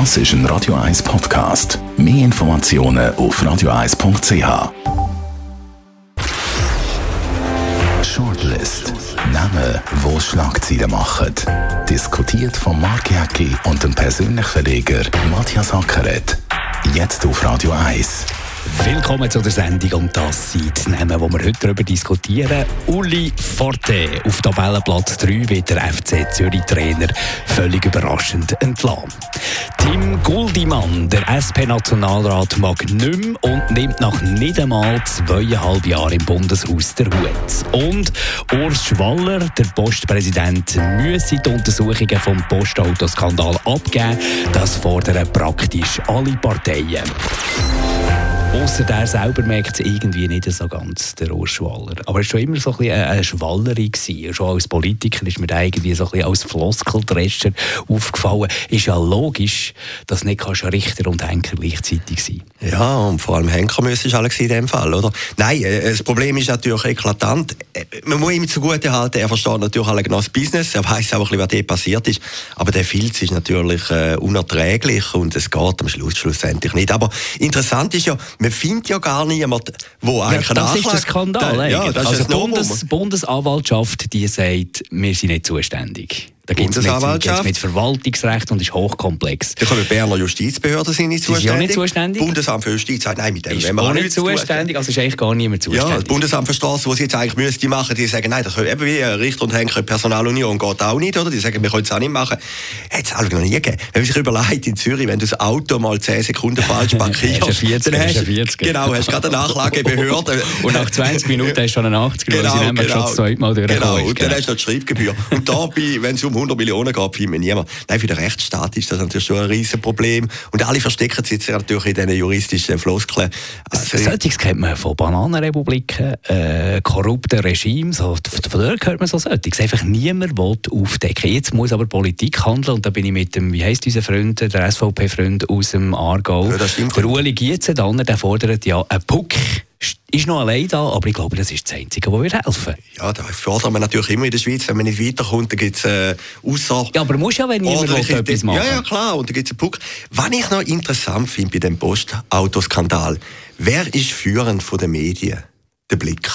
Das ist ein Radio 1 Podcast. Mehr Informationen auf radio1.ch. Shortlist. Namen, wo Schlagzeilen machen. Diskutiert von Mark Jäcki und dem persönlichen Verleger Matthias Ackeret. Jetzt auf Radio 1. Willkommen zu der Sendung und das sind die Namen, die wir heute darüber diskutieren. Uli Forte auf Tabellenplatz 3 wird der FC Zürich Trainer völlig überraschend entlassen. Tim Guldimann, der SP-Nationalrat, mag nicht mehr und nimmt nach nicht einmal zweieinhalb Jahren im Bundeshaus der Hut. Und Urs Schwaller, der Postpräsident, müsse die Untersuchungen vom Postautoskandal abgeben. Das fordern praktisch alle Parteien. Ausser der selber merkt es irgendwie nicht so ganz, der Urs Schwaller. Aber er war schon immer so ein bisschen eine Schwallerin. Gewesen. Schon als Politiker ist mir da irgendwie so ein bisschen als Floskeldrescher aufgefallen. Ist ja logisch, dass nicht kannst Richter und Henker gleichzeitig sein Ja, und vor allem Henker müssen alle in dem Fall, oder? Nein, äh, das Problem ist natürlich eklatant. Äh, man muss ihm zugute halten, er versteht natürlich alle genau das Business, er weiß auch ein bisschen, was dort passiert ist. Aber der Filz ist natürlich äh, unerträglich und es geht am Schluss schlussendlich nicht. Aber interessant ist ja, man findet ja gar niemanden, wo ja, eigentlich Das ist der Skandal. Da, ja, das also ist die Bundes Bundesanwaltschaft die sagt, wir sind nicht zuständig. Da gibt es mit, mit Verwaltungsrecht und ist hochkomplex. Da kommen Berner Justizbehörden sind nicht zuständig. Ist ja nicht zuständig. Bundesamt für Justiz sagt, nein, mit dem ist auch nicht zuständig, also ist eigentlich gar niemand zuständig. Ja, das Bundesamt für Straße, was sie jetzt eigentlich müsste machen, die sagen, nein, das können eben wie Richter und Henker Personalunion geht auch nicht, oder? Die sagen, wir können es auch nicht machen. Hat es noch nie gegeben. Wenn man sich überlegt, in Zürich, wenn du das Auto mal 10 Sekunden falsch parkierst, dann hast du 40, dann hast, 40. Genau, hast gerade eine Nachlagebehörde. und nach 20 Minuten hast du schon eine 80 genau, sie genau. schon das zweite Mal Genau, und dann hast du noch die Schreibgebühr. und dabei, wenn es um 100 Millionen geht, findet niemand. Nein, für den Rechtsstaat ist das natürlich schon ein riesen Problem. Und alle verstecken sich natürlich in diesen juristischen Floskeln. Also, Solches kennt man von Bananenrepubliken, äh, korrupten Regimes. Von dort hört man so solches. Einfach niemand will aufdecken. Jetzt muss aber Politik handeln. Und da bin ich mit dem, wie heisst unser Freund, der SVP-Freund aus dem Aargau, ja, der Ueli Gietze, der fordert ja einen Puck ist noch allein da, aber ich glaube, das ist das Einzige, was wir helfen. Ja, da fordern wir natürlich immer in der Schweiz, wenn man nicht weiterkommt, dann gibt es äh, außer... Ja, aber muss ja, wenn niemand will, etwas machen Ja, ja, klar, und dann gibt es einen Puck. Was ich noch interessant finde bei dem Postautoskandal, wer ist führend von den Medien? Der Blick.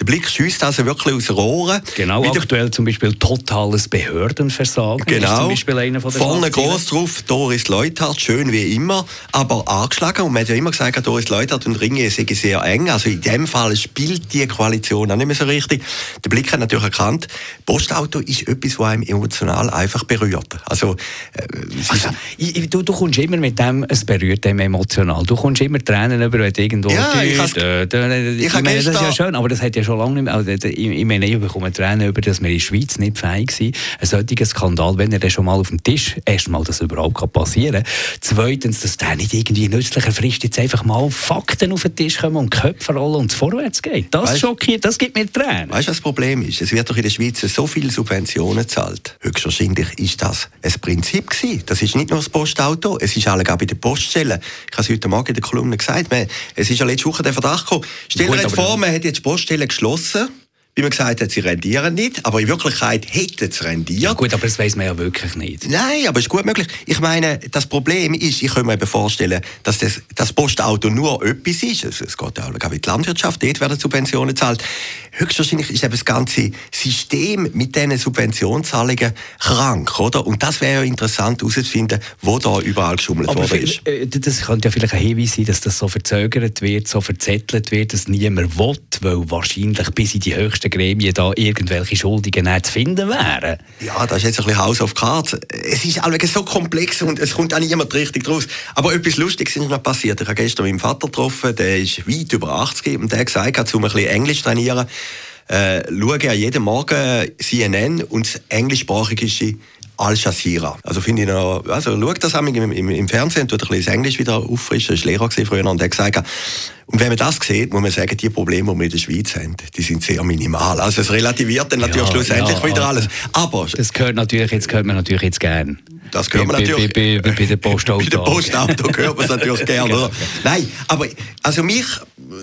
Der Blick schießt also wirklich aus Rohren. Genau, Wieder aktuell zum Beispiel totales Behördenversagen. Genau. Ist zum Beispiel einer von Vorne groß drauf, Doris Leuthard, schön wie immer, aber angeschlagen. Und man hat ja immer gesagt, Doris Leuthard und Ringe sind sehr eng. Also in dem Fall spielt die Koalition auch nicht mehr so richtig. Der Blick hat natürlich erkannt, Postauto ist etwas, was einem emotional einfach berührt. Also, äh, also ich, du, du kommst immer mit dem, es berührt einem emotional. Du kommst immer Tränen über, wenn irgendwo... Ja, ich, ich, ich, ich meine, das ist ja schön, aber das hat ja schon schon lange nicht mehr, also ich, meine, ich bekomme Tränen über, dass wir in der Schweiz nicht fähig sind, ein solcher Skandal, wenn er dann schon mal auf dem Tisch, erstmal, dass überhaupt passieren kann, zweitens, dass der nicht irgendwie nützlicher Frist jetzt einfach mal Fakten auf den Tisch kommen und Köpfe rollen und vorwärts geht. Das weißt, schockiert, das gibt mir Tränen. Weißt du, was das Problem ist? Es wird doch in der Schweiz so viele Subventionen gezahlt. Höchstwahrscheinlich ist das ein Prinzip gewesen. Das ist nicht nur das Postauto, es ist alle bei den Poststellen. Ich habe es heute Morgen in der Kolumne gesagt, es ist ja letzte Woche der Verdacht gekommen. Stell dir jetzt vor, man hat jetzt Poststellen geschlossen wie man gesagt hat, sie rendieren nicht, aber in Wirklichkeit hätten sie rendiert. Ja gut, aber das weiß man ja wirklich nicht. Nein, aber es ist gut möglich. Ich meine, das Problem ist, ich kann mir eben vorstellen, dass das, das Postauto nur etwas ist. Es, es geht ja auch wie die Landwirtschaft, dort werden Subventionen gezahlt. Höchstwahrscheinlich ist eben das ganze System mit diesen Subventionszahlungen krank, oder? Und das wäre ja interessant herauszufinden, wo da überall geschummelt worden ist. Äh, das könnte ja vielleicht ein Hinweis sein, dass das so verzögert wird, so verzettelt wird, dass niemand will, weil wahrscheinlich bis in die höchste höchsten Gremien da irgendwelche Schuldigen zu finden wären. Ja, das ist jetzt ein bisschen House of Cards. Es ist allweg so komplex und es kommt auch niemand richtig draus. Aber etwas Lustiges ist noch passiert. Ich habe gestern meinen Vater getroffen, der ist weit über 80 und der hat gesagt, um ein bisschen Englisch trainieren, äh, schaue jeden Morgen CNN und das englischsprachige Al Jazeera. Also finde ich noch, also schau das im, im, im Fernsehen, tut ein bisschen Englisch wieder auffrischen, war Lehrer früher und der hat gesagt, Und wenn man das sieht, muss man sagen, die Probleme, die wir in der Schweiz haben, die sind sehr minimal. Also es relativiert dann natürlich ja, schlussendlich ja, wieder alles. Aber das gehört natürlich jetzt gehört man natürlich jetzt gern. Das gehört man natürlich. Bei, bei, bei, bei der Postauto. bei der Postauto gehört man es natürlich gerne. Oder? Nein, aber also mich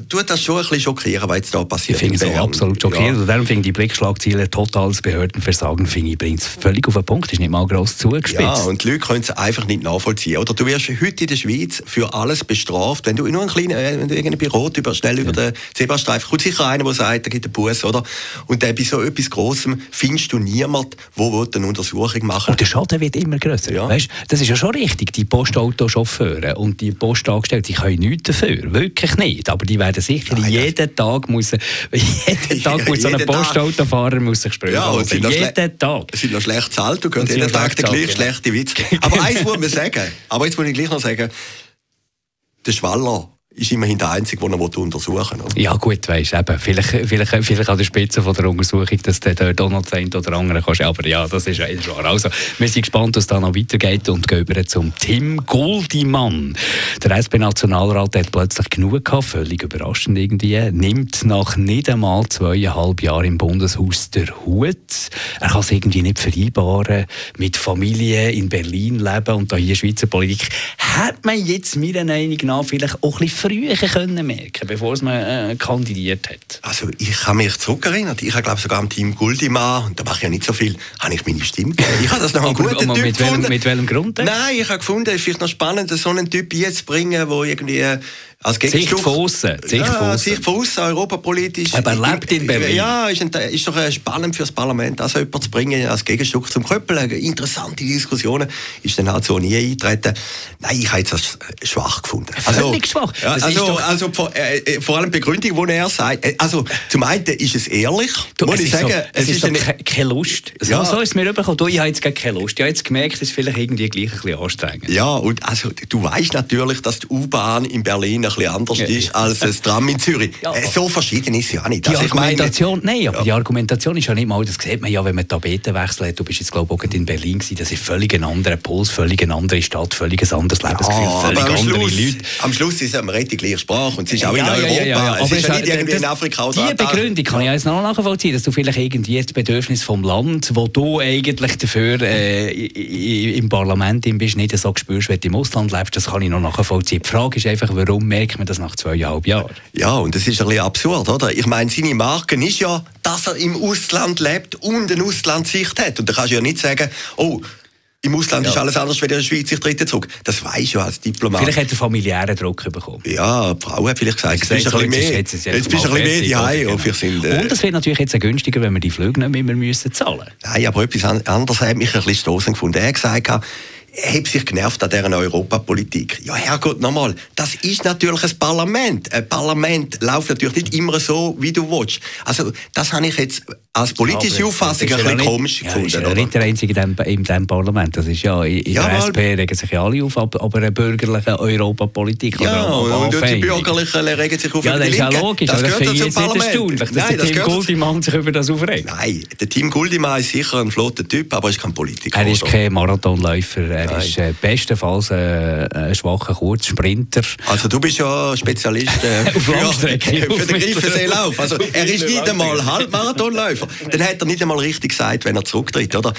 tut das schon ein bisschen schockieren, was jetzt da passiert. Ich finde es absolut schockierend. Ja. Und darum finde ich die Blickschlagziele totales Behördenversagen, finde ich, bringt es völlig auf den Punkt. Ist nicht mal gross zugespitzt. Ja, und die Leute können es einfach nicht nachvollziehen. Oder du wirst heute in der Schweiz für alles bestraft, wenn du nur einen kleinen, äh, wenn du irgendein Rot über, schnell ja. über den Zebrastreifen, kommt sicher einer, der sagt, da gibt einen Bus, oder? Und dann bei so etwas Grossem findest du niemanden, der eine Untersuchung machen Und der Schaden wird immer grösser. Ja. Weißt, das ist ja schon richtig. Die Postautochauffeure und die Postangestellten, die können nichts dafür. Wirklich nicht. Aber die werden sicher Nein, jeden Tag muss, jeden Tag muss so ein Postautofahrer muss sich sprechen. Ja, und jeden Tag. Es sind noch schlecht zahlt, du hörst jeden Tag den gleichen schlechten Witz. Aber eins muss man sagen, aber jetzt muss ich gleich noch sagen, der Schwaller ist immerhin der Einzige, den er untersuchen will. Ja gut, weißt eben, vielleicht, vielleicht, vielleicht an der Spitze von der Untersuchung, dass der dort auch noch das eine oder andere kannst. Aber ja, das ist ist wahr. Also, wir sind gespannt, was da noch weitergeht und gehen über zum Tim Goldimann. Der SP-Nationalrat hat plötzlich genug gehabt, völlig überraschend irgendwie, nimmt nach nicht einmal zweieinhalb Jahren im Bundeshaus der Hut. Er kann es irgendwie nicht vereinbaren, mit Familie in Berlin leben und da hier Schweizer Politik. Hat man jetzt meiner Meinung nach vielleicht auch ein bisschen früher können merken bevor man äh, kandidiert hat? Also ich kann mich zurückerinnern. Ich habe glaube sogar am Team Guldimann, und da mache ich ja nicht so viel, habe ich meine Stimme gegeben. Ich habe das noch einen guten Typ mit welchem, mit welchem Grund? Nein, ich habe gefunden, es ist vielleicht noch spannend, so einen Typ jetzt zu bringen, der irgendwie als Sicht von außen. Sicht ja, Sicht von außen, europapolitisch. Aber er lebt in Berlin. Ja, ist, ein, ist doch äh, spannend für das Parlament, also jemanden zu bringen als Gegenstück zum Köppel. Interessante Diskussionen. Ist dann halt so nie eingetreten. Nein, ich habe es als schwach gefunden. Also, Völlig schwach. Ja, also, also vor, äh, äh, vor allem die Begründung, die er sagt. Äh, also zum einen ist es ehrlich. Du, muss ich sagen, so, es, es ist, ist eine, keine Lust. So, ja. so ist es mir übergekommen. Du, ich habe jetzt keine Lust. Ich habe jetzt gemerkt, es ist vielleicht irgendwie gleich ein bisschen anstrengend. Ja, und also du weißt natürlich, dass die U-Bahn in Berlin ein bisschen anders ist als das Tram in Zürich. Ja, äh, so verschieden ist es ja nicht. Die also Argumentation, meine, nein, aber ja. die Argumentation ist ja nicht mal, das sieht man ja, wenn man Tapeten wechselt. Du bist jetzt, glaube ich, auch in Berlin gewesen. Das ist völlig ein anderer Puls, völlig eine andere Stadt, völlig ein anderes Lebensgefühl, ja, völlig andere Schluss, Leute. Am Schluss ist es die gleiche Sprache und es ist auch in Europa. Ja, es ist ja nicht irgendwie in Afrika oder Die Begründung kann ich jetzt noch nachvollziehen, dass du vielleicht irgendwie das Bedürfnis vom Land, wo du eigentlich dafür äh, im Parlament bist, nicht so spürst, wenn du im Ausland lebst, das kann ich noch nachvollziehen. Die Frage ist einfach, warum merkt man das nach zweieinhalb Jahren? Ja, und das ist ein bisschen absurd, oder? Ich meine, seine Marke ist ja, dass er im Ausland lebt und eine Auslandssicht hat. Und da kannst du ja nicht sagen, oh, im Ausland ja. ist alles anders, wenn in der Schweiz sich tritt zurück. Das weiß ja als Diplomat. Vielleicht hat er familiären Druck bekommen. Ja, die Frau hat vielleicht gesagt, jetzt bist du ein bisschen mehr, jetzt bist du ein bisschen mehr die genau. sind, äh Und es wird natürlich jetzt günstiger, wenn wir die Flüge nicht mehr müssen zahlen müssen. Nein, aber etwas anderes hat mich ein bisschen stoßen gefunden. Er hat gesagt, er hat sich genervt an dieser Europapolitik. Ja, Herrgott, nochmal, das ist natürlich ein Parlament. Ein Parlament läuft natürlich nicht immer so, wie du willst. Also, das habe ich jetzt als politische ja, Auffassung ein bisschen nicht, komisch ja, gefunden. Ist ja nicht der Einzige in diesem, in diesem Parlament. Das ist ja, in ja, der SP regen sich ja alle auf, aber eine bürgerliche Europapolitik. Ja, und, und die Bürgerlichen regen sich auf Ja, das ist ja logisch, das, das finde ich jetzt nicht erstaunlich, dass Nein, der Tim Guldimann sich über das aufregt. Nein, der Tim Guldimann ist sicher ein flotter Typ, aber er ist kein Politiker. Er ist kein Marathonläufer, er Nein. ist äh, bestenfalls äh, ein schwacher Kurzsprinter. Also du bist ja Spezialist äh, für, für den Greifenseelauf. Also er ist nicht einmal Halbmarathonläufer. Dann hat er nicht einmal richtig gesagt, wenn er zurücktritt, oder?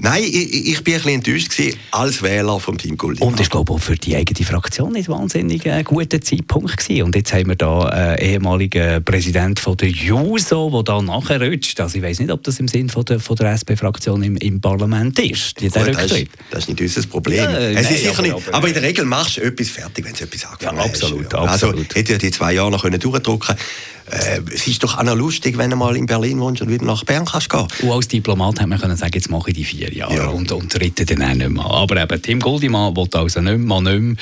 Nein, ich, ich bin ein bisschen enttäuscht gewesen, als Wähler vom Team Gulli. Und ich glaube auch für die eigene Fraktion nicht wahnsinnig ein guter Zeitpunkt gewesen. Und jetzt haben wir da einen ehemaligen Präsident von der JUSO, der da nachrutscht. Also ich weiß nicht, ob das im Sinn von der, von der SP-Fraktion im, im Parlament ist. Gut, das, ist das ist nicht unser Problem. Ja, es nein, ist sicher aber, nicht, aber, aber, in der Regel machst du etwas fertig, wenn du etwas angefangen ja, absolut, hast. Also hätte ich die zwei Jahre noch durchdrücken können äh, es ist doch auch noch lustig, wenn du mal in Berlin wohnst und wieder nach Bern kannst gehen. Und als Diplomat hat man können sagen, jetzt mache ich die vier Jahre ja. und, und ritte dann auch nicht mehr. Aber eben, Tim Goldimann will also nicht mehr, nicht mehr,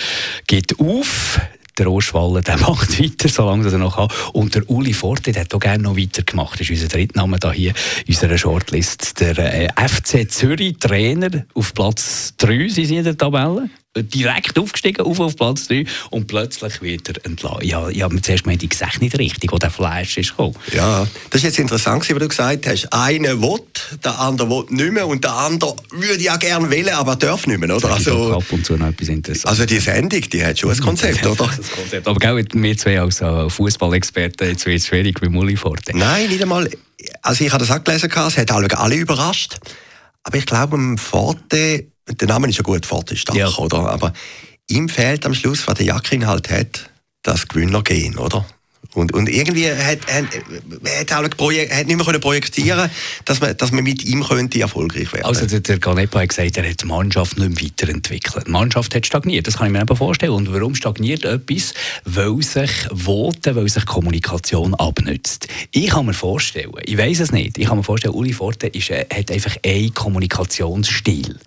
geht auf der Ostwallen, der macht weiter, solange er noch kann. Und der Uli Forte, der hat auch gerne noch weitergemacht. Das ist unser Drittname da hier unserer Shortlist. Der äh, FC Zürich Trainer auf Platz 3 sind sie in der Tabelle. Direkt aufgestiegen, auf, auf Platz 3 und plötzlich wird er entlassen. Ja, ja, man zuerst gemeint, ich sehe nicht richtig, wo der Flash ist gekommen. Ja, das ist jetzt interessant, was du gesagt hast. Einer will, der andere will nicht mehr und der andere würde ja gerne wählen, aber darf nicht mehr, oder? Also, ab und zu noch etwas Interessantes. Also die Sendung, die hat schon ein Konzept, oder? Das Konzept. Aber gell, wir zwei als äh, Fußballexperten, jetzt wird es schwierig bei Muli Forte. Nein, nicht einmal. Also ich habe das auch gelesen, es hat alle, alle überrascht. Aber ich glaube, im Forte, der Name ist ja gut, Forte Stach, ja. oder? Aber ihm fehlt am Schluss, was der Jakin halt hat, das Gewinnergehen, oder? Und, und irgendwie hat, hat, hat, auch hat nicht mehr projektieren dass man, dass man mit ihm könnte erfolgreich werden Also der, der Ganepa hat gesagt, er hat die Mannschaft nicht mehr weiterentwickelt. Die Mannschaft hat stagniert, das kann ich mir eben vorstellen. Und warum stagniert etwas? Weil sich Voten, weil sich Kommunikation abnützt. Ich kann mir vorstellen, ich weiß es nicht, ich kann mir vorstellen, Uli Forte ist, äh, hat einfach einen Kommunikationsstil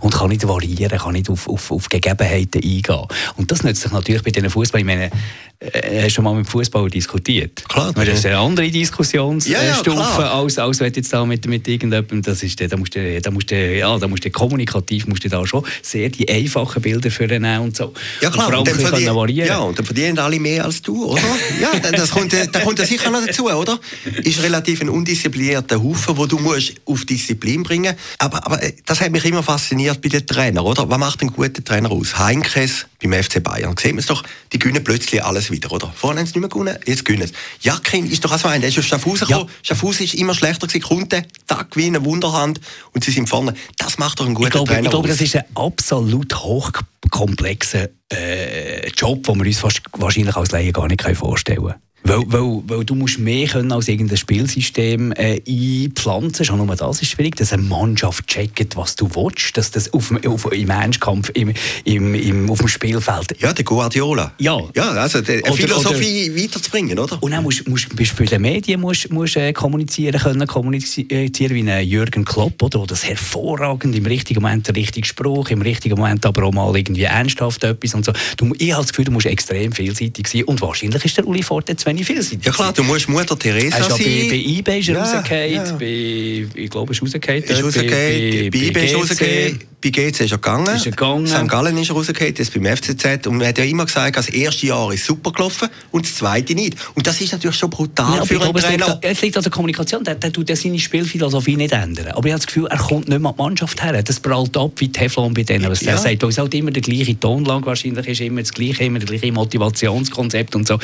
und kann nicht variieren, kann nicht auf, auf, auf Gegebenheiten eingehen. Und das nützt sich natürlich bei diesen Fußball. Ich meine, äh, hast du schon mal mit Fußball diskutiert? Klar. Das ist eine andere Diskussionsstufe, ja, ja, als, als wenn jetzt da mit, mit irgendjemandem, das ist, da musst du, da musst du, ja, da musst du kommunikativ musst du da schon sehr die einfachen Bilder für nehmen und so. Ja klar, und, und dann verdien, variieren. Ja, und dann verdienen alle mehr als du, oder? ja, das kommt, da kommt ja sicher noch dazu, oder? Ist relativ ein undisziplinierter Haufen, wo du musst auf Disziplin bringen aber, aber äh, das hat mich immer fasziniert bei den Trainern, oder? Was macht ein guter Trainer aus? Heinkes beim FC Bayern. Sehen wir es doch, die gewinnen plötzlich alles es wieder, oder? Vorher haben sie nicht mehr gewonnen, jetzt gewinnen sie. Jakin ist doch auch so ein, der ist aus Schaffhausen gekommen. Ja. Schaffhausen ist immer schlechter gewesen, Kunden, Tag gewinnen, Wunderhand und sie sind vorne. Das macht doch einen guten ich glaube, Trainer Ich glaube, das ist ein absolut hochkomplexer äh, Job, den wir uns fast, wahrscheinlich als Laien gar nicht vorstellen können. Weil, weil, weil du musst mehr können als irgendein Spielsystem äh, einpflanzen. Schon nur das ist schwierig, dass eine Mannschaft checkt, was du willst, dass das auf, auf, im Ernstkampf, im, im, im, auf dem Spielfeld... Ja, der Guardiola. Ja. Ja, also die oder, Philosophie oder, weiterzubringen, oder? Und dann musst, musst, du für die Medien musst, musst, äh, kommunizieren können, kommunizieren wie ein Jürgen Klopp, oder? Der das hervorragend im richtigen Moment der richtige Spruch, im richtigen Moment aber auch mal irgendwie ernsthaft etwas und so. Du, ich habe das Gefühl, du musst extrem vielseitig sein und wahrscheinlich ist der Uli Forte zu wenig vielseitig. Ja klar, du musst Mutter Teresa sein. Bei, bei eBay ist er ja, rausgefallen, ja. bei, ich glaube, ist rausgefallen. Ist rausgefallen, bei, bei, bei eBay ist rausgefallen, bei GC ist er gegangen. Ist er gegangen. St. Gallen ist er rausgefallen, jetzt beim FCZ. Und man hat ja immer gesagt, das erste Jahr ist super gelaufen und das zweite nicht. Und das ist natürlich schon brutal ja, für einen Trainer. Es liegt an der Kommunikation, der, der tut seine Spielphilosophie nicht ändern. Aber ich habe das Gefühl, er kommt nicht mehr an die Mannschaft her. Das prallt ab wie Teflon bei denen, was ja. er sagt. Weil es halt immer der gleiche Tonlang wahrscheinlich ist, immer das gleiche, immer das gleiche Motivationskonzept und so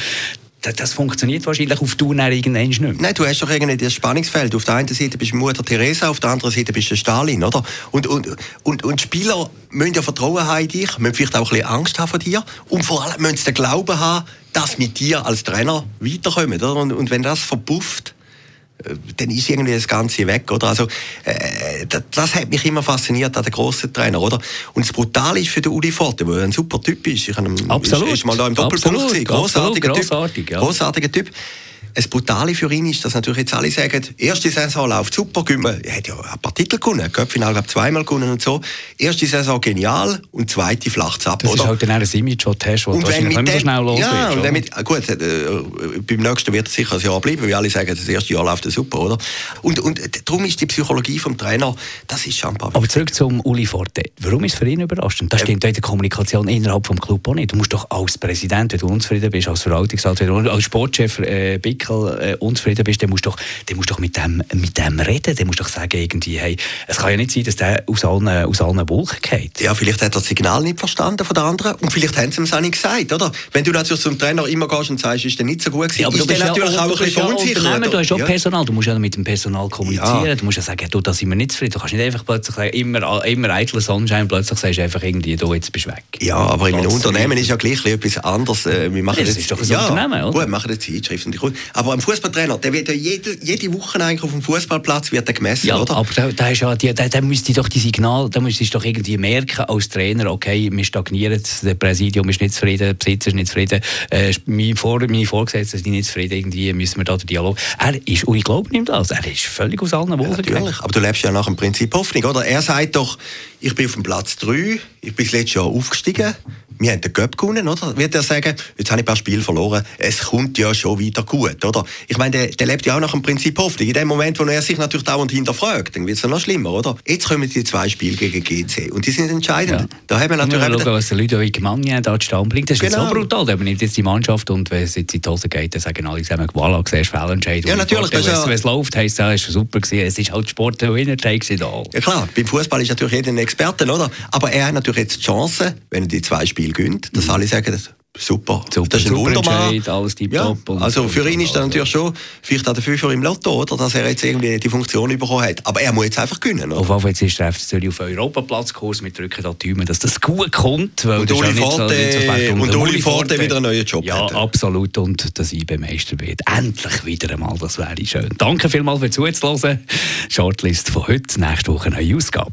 das, funktioniert wahrscheinlich auf Tour irgendwann nicht mehr. Nein, du hast doch irgendwie das Spannungsfeld. Auf der einen Seite bist du Mutter Teresa, auf der anderen Seite bist du Stalin, oder? Und, und, und, und Spieler müssen ja Vertrauen haben in dich, müssen vielleicht auch ein bisschen Angst haben vor dir und vor allem müssen sie den Glauben haben, dass mit dir als Trainer weiterkommen, oder? Und, und wenn das verpufft, dann ist irgendwie das Ganze weg, oder? Also, äh, das, das, hat mich immer fasziniert an den grossen Trainer, oder? Und das Brutale ist für den Uli Forte, der ein super Typ ist. Ich habe Absolut. Ist, ist mal da im Doppelpunkt gesehen. Großartiger Typ. Großartig, ja. Großartiger Typ. Das Brutale für ihn ist, dass natürlich jetzt alle sagen, erste Saison läuft super, er hat ja ein paar Titel gewonnen, Köpfinal glaube zweimal gewonnen und so. Erste Saison genial und zweite flacht ab. Das oder? ist halt dann ein Image, das du hast, das wahrscheinlich nicht so schnell los Ja, und mit, gut, äh, beim nächsten wird er sicher ein Jahr bleiben, weil alle sagen, das erste Jahr läuft super, oder? Und, und darum ist die Psychologie vom Trainer, das ist schon Aber zurück zum Uli Forte. Warum ist es für ihn überraschend? Das stimmt ähm, in der Kommunikation innerhalb des Clubs auch nicht. Du musst doch als Präsident, wenn du unzufrieden bist, als Verwaltungsrat, als Sportchef äh, Pickel äh, unzufrieden bist, dann musst du doch, dann musst doch mit, dem, mit dem reden. Dann musst du doch sagen, irgendwie, hey, es kann ja nicht sein, dass der aus allen, aus allen Wolken geht. Ja, vielleicht hat er das Signal nicht verstanden von den anderen und vielleicht haben sie ihm es auch nicht gesagt, oder? Wenn du natürlich zum Trainer immer gehst und sagst, ist der nicht so gut gewesen, ja, aber ist der natürlich ja, auch ein bisschen verunsichert. Du hast auch ja. Personal, du musst ja mit dem Personal kommunizieren, ja. du musst ja sagen, du, da sind wir nicht zufrieden. Du kannst nicht einfach plötzlich sagen, immer, immer eitler Sonnenschein, plötzlich sagst du einfach irgendwie, du, jetzt bist du weg. Ja, aber in einem Unternehmen ist ja gleich etwas anderes. Äh, wir machen das, das ist doch ein ja, Unternehmen, oder? Gut, machen eine Zeitschrift. Aber am Fußballtrainer, der wird ja jede, jede Woche eigentlich auf dem Fußballplatz wird er gemessen, ja, oder? aber da, da, ist ja, da, da müsste doch die Signal, da müsste doch irgendwie merken als Trainer, okay, wir stagnieren, das Präsidium ist nicht zufrieden, der Besitzer ist nicht zufrieden, äh, meine, Vor meine Vorgesetzten sind nicht zufrieden, irgendwie müssen wir da den Dialog. Er ist, und ich glaube ihm das, er ist völlig aus allen Wolken. Ja, natürlich, aber du lebst ja nach dem Prinzip Hoffnung, oder? Er sagt doch, ich bin auf dem Platz 3, ich bin das letzte Jahr aufgestiegen, wir haben den Göpp gewonnen, oder? Wird er sagen, jetzt habe ich ein paar Spiele verloren, es kommt ja schon wieder gut, oder? Ich meine, der, der lebt ja auch nach dem Prinzip Hoffnung. In dem Moment, wo er sich natürlich dauernd hinterfragt, dann wird es noch schlimmer, oder? Jetzt kommen die zwei Spiele gegen GC und die sind entscheidend. Ja. Da haben wir natürlich... Wir schauen, was der Ludovic Magnin da zustande bringt. Das ist genau. so brutal. Der nimmt jetzt die Mannschaft und wenn es jetzt in die Hose geht, dann sagen alle zusammen, voilà, siehst Fehlentscheid. Ja, natürlich. Wenn ja... es läuft, heisst es, es war super gewesen. Es ist halt Sport, der Winner da. Ja klar, beim Fußball ist natürlich jeder ein Experte, oder? Aber er hat natürlich jetzt die Chance, wenn er die zwei Spiele gönnt, dass mhm. alle sagen, Super. super. Das ist ein Wundermann. Alles ja. Also für ihn ist das natürlich schon vielleicht auch der Fünfer im Lotto, oder, dass er jetzt irgendwie die Funktion bekommen hat. Aber er muss jetzt einfach gewinnen. Oder? Auf jeden Fall ist der FC Zürich auf Europaplatzkurs. Wir drücken da die dass das gut kommt. Weil und Uli Forte, so, so und Uli Forte wieder einen neuen Job Ja, hätte. absolut. Und dass ich Meister wird. Endlich wieder einmal, das wäre schön. Danke vielmals für zuzuhören. Shortlist von heute, nächste Woche eine Ausgabe.